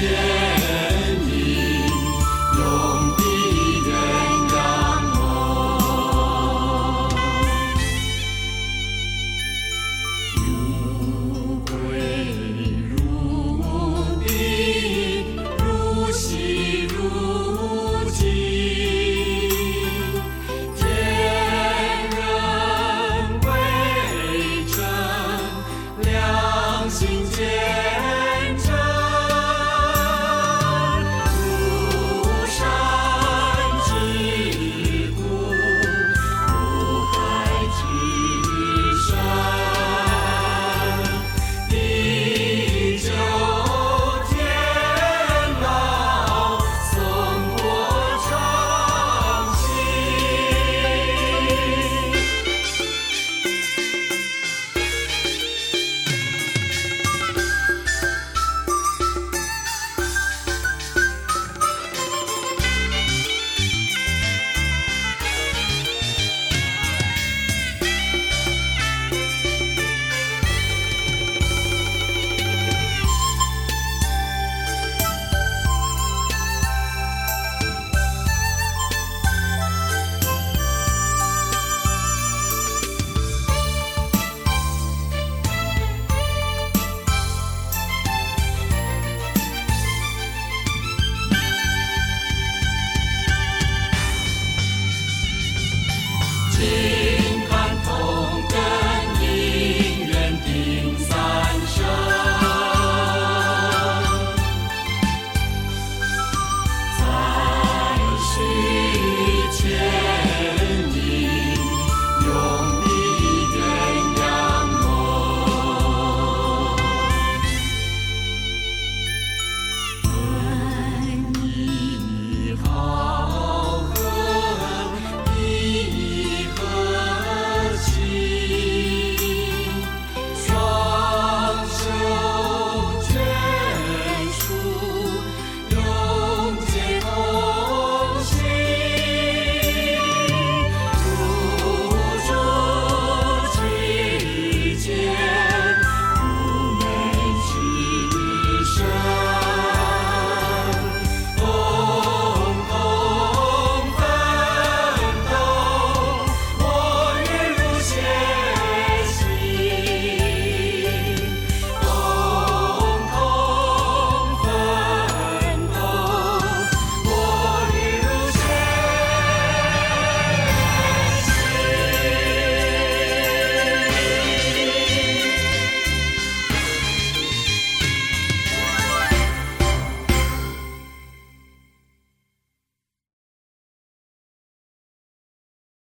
Yeah.